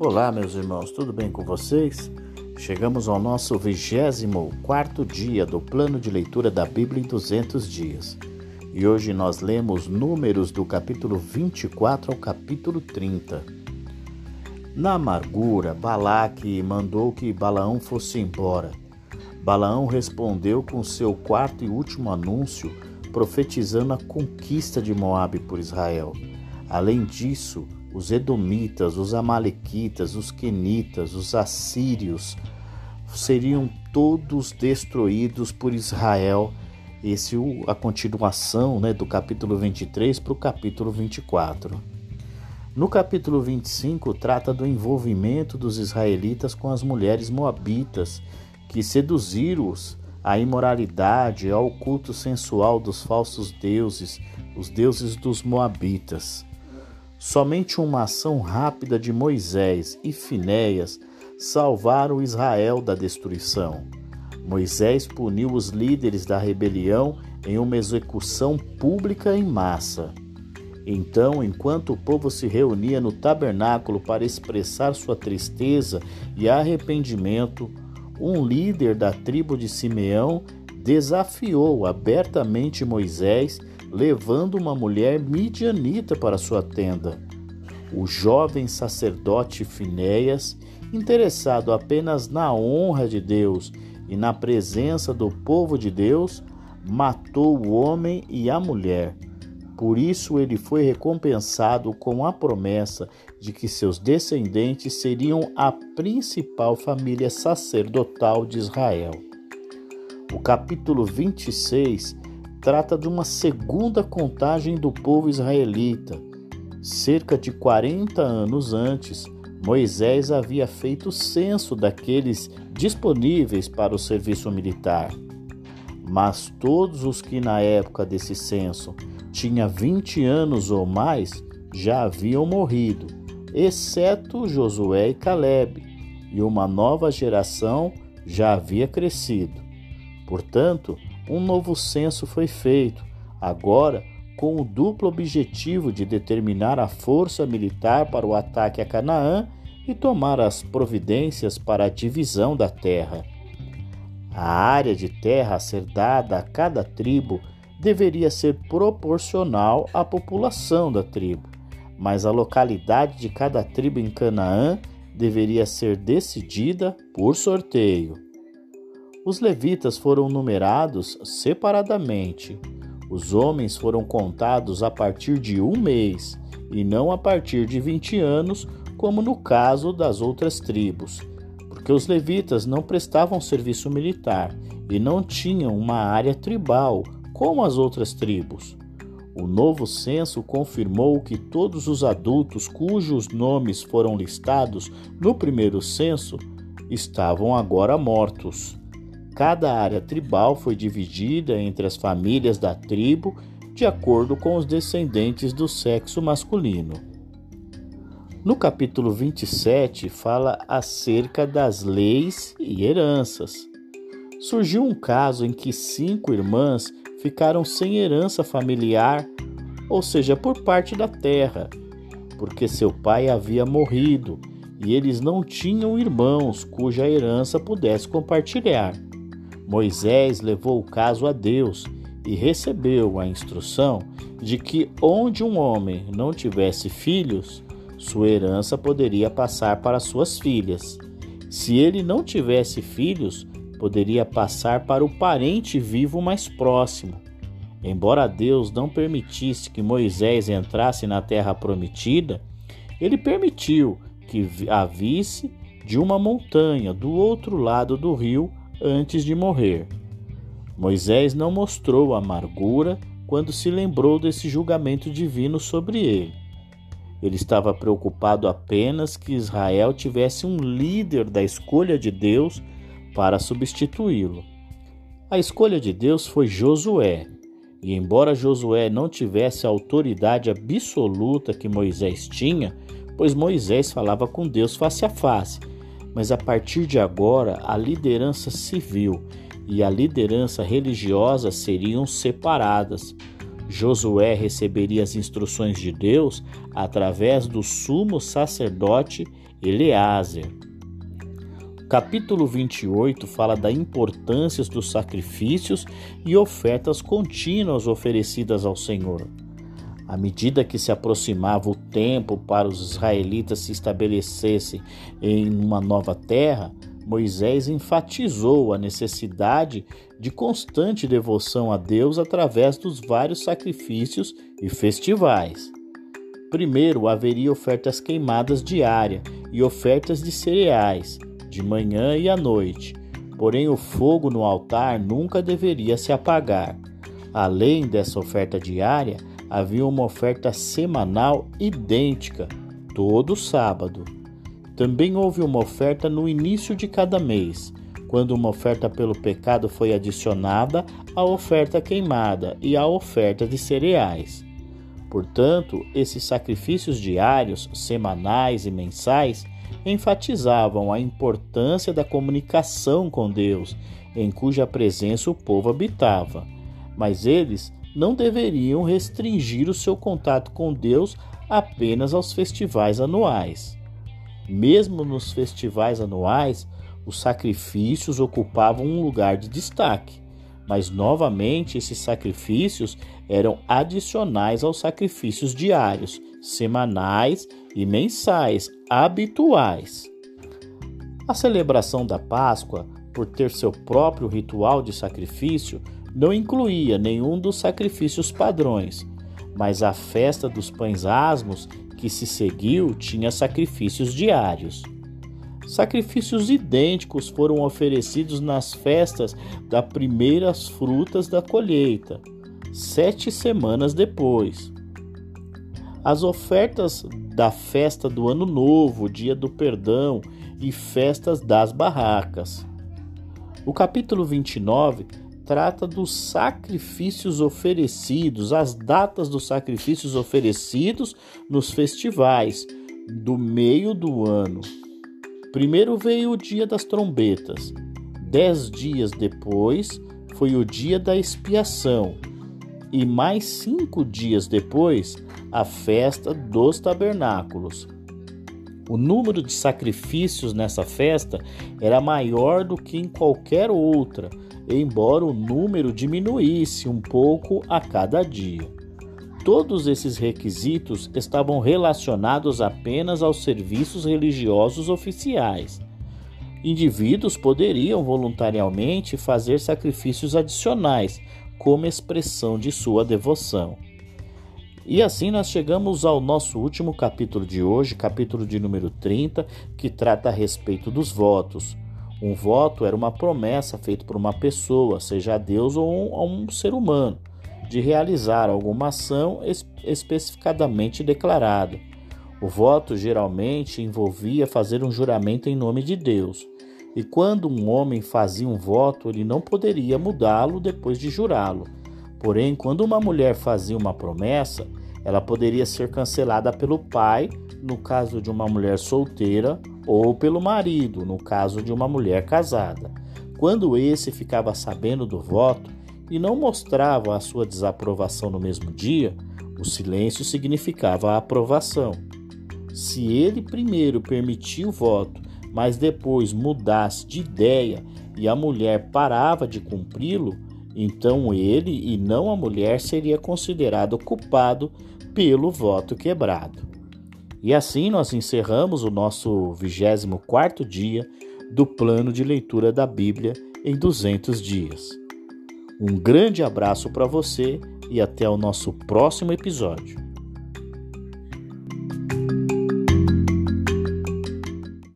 Olá, meus irmãos, tudo bem com vocês? Chegamos ao nosso 24 dia do plano de leitura da Bíblia em 200 dias. E hoje nós lemos números do capítulo 24 ao capítulo 30. Na amargura, Balaque mandou que Balaão fosse embora. Balaão respondeu com seu quarto e último anúncio, profetizando a conquista de Moabe por Israel. Além disso, os Edomitas, os Amalequitas, os Quenitas, os Assírios seriam todos destruídos por Israel. Esse a continuação né, do capítulo 23 para o capítulo 24. No capítulo 25, trata do envolvimento dos israelitas com as mulheres moabitas, que seduziram-os à imoralidade, ao culto sensual dos falsos deuses, os deuses dos moabitas. Somente uma ação rápida de Moisés e Finéias salvaram Israel da destruição. Moisés puniu os líderes da rebelião em uma execução pública em massa. Então, enquanto o povo se reunia no tabernáculo para expressar sua tristeza e arrependimento, um líder da tribo de Simeão desafiou abertamente Moisés levando uma mulher midianita para sua tenda. O jovem sacerdote Finéias, interessado apenas na honra de Deus e na presença do povo de Deus, matou o homem e a mulher. Por isso ele foi recompensado com a promessa de que seus descendentes seriam a principal família sacerdotal de Israel. O capítulo 26 trata de uma segunda contagem do povo israelita. Cerca de 40 anos antes, Moisés havia feito o censo daqueles disponíveis para o serviço militar. Mas todos os que na época desse censo tinham 20 anos ou mais já haviam morrido, exceto Josué e Caleb, e uma nova geração já havia crescido. Portanto, um novo censo foi feito, agora com o duplo objetivo de determinar a força militar para o ataque a Canaã e tomar as providências para a divisão da terra. A área de terra a ser dada a cada tribo deveria ser proporcional à população da tribo, mas a localidade de cada tribo em Canaã deveria ser decidida por sorteio. Os levitas foram numerados separadamente. Os homens foram contados a partir de um mês e não a partir de 20 anos, como no caso das outras tribos, porque os levitas não prestavam serviço militar e não tinham uma área tribal como as outras tribos. O novo censo confirmou que todos os adultos cujos nomes foram listados no primeiro censo estavam agora mortos. Cada área tribal foi dividida entre as famílias da tribo de acordo com os descendentes do sexo masculino. No capítulo 27, fala acerca das leis e heranças. Surgiu um caso em que cinco irmãs ficaram sem herança familiar, ou seja, por parte da terra, porque seu pai havia morrido e eles não tinham irmãos cuja herança pudesse compartilhar. Moisés levou o caso a Deus e recebeu a instrução de que onde um homem não tivesse filhos, sua herança poderia passar para suas filhas. Se ele não tivesse filhos, poderia passar para o parente vivo mais próximo. Embora Deus não permitisse que Moisés entrasse na terra prometida, ele permitiu que a visse de uma montanha do outro lado do rio antes de morrer. Moisés não mostrou amargura quando se lembrou desse julgamento divino sobre ele. Ele estava preocupado apenas que Israel tivesse um líder da escolha de Deus para substituí-lo. A escolha de Deus foi Josué, e embora Josué não tivesse a autoridade absoluta que Moisés tinha, pois Moisés falava com Deus face a face, mas a partir de agora a liderança civil e a liderança religiosa seriam separadas. Josué receberia as instruções de Deus através do sumo sacerdote Eleázer. O capítulo 28 fala da importância dos sacrifícios e ofertas contínuas oferecidas ao Senhor. À medida que se aproximava o tempo para os israelitas se estabelecessem em uma nova terra, Moisés enfatizou a necessidade de constante devoção a Deus através dos vários sacrifícios e festivais. Primeiro, haveria ofertas queimadas diárias e ofertas de cereais, de manhã e à noite. Porém, o fogo no altar nunca deveria se apagar. Além dessa oferta diária, havia uma oferta semanal idêntica, todo sábado. Também houve uma oferta no início de cada mês, quando uma oferta pelo pecado foi adicionada à oferta queimada e à oferta de cereais. Portanto, esses sacrifícios diários, semanais e mensais enfatizavam a importância da comunicação com Deus, em cuja presença o povo habitava. Mas eles não deveriam restringir o seu contato com Deus apenas aos festivais anuais. Mesmo nos festivais anuais, os sacrifícios ocupavam um lugar de destaque, mas novamente esses sacrifícios eram adicionais aos sacrifícios diários, semanais e mensais habituais. A celebração da Páscoa, por ter seu próprio ritual de sacrifício, não incluía nenhum dos sacrifícios padrões, mas a festa dos pães asmos que se seguiu tinha sacrifícios diários. Sacrifícios idênticos foram oferecidos nas festas das primeiras frutas da colheita, sete semanas depois. As ofertas da festa do Ano Novo, Dia do Perdão e festas das barracas. O capítulo 29 trata dos sacrifícios oferecidos, as datas dos sacrifícios oferecidos nos festivais do meio do ano. Primeiro veio o dia das trombetas. Dez dias depois foi o dia da expiação. E mais cinco dias depois, a festa dos tabernáculos. O número de sacrifícios nessa festa era maior do que em qualquer outra embora o número diminuísse um pouco a cada dia. Todos esses requisitos estavam relacionados apenas aos serviços religiosos oficiais. Indivíduos poderiam voluntariamente fazer sacrifícios adicionais como expressão de sua devoção. E assim nós chegamos ao nosso último capítulo de hoje, capítulo de número 30, que trata a respeito dos votos. Um voto era uma promessa feita por uma pessoa, seja a Deus ou um, um ser humano, de realizar alguma ação especificadamente declarada. O voto geralmente envolvia fazer um juramento em nome de Deus. E quando um homem fazia um voto, ele não poderia mudá-lo depois de jurá-lo. Porém, quando uma mulher fazia uma promessa, ela poderia ser cancelada pelo pai, no caso de uma mulher solteira, ou pelo marido, no caso de uma mulher casada. Quando esse ficava sabendo do voto e não mostrava a sua desaprovação no mesmo dia, o silêncio significava a aprovação. Se ele primeiro permitia o voto, mas depois mudasse de ideia e a mulher parava de cumpri-lo, então ele e não a mulher seria considerado culpado pelo voto quebrado. E assim nós encerramos o nosso 24 dia do plano de leitura da Bíblia em 200 dias. Um grande abraço para você e até o nosso próximo episódio.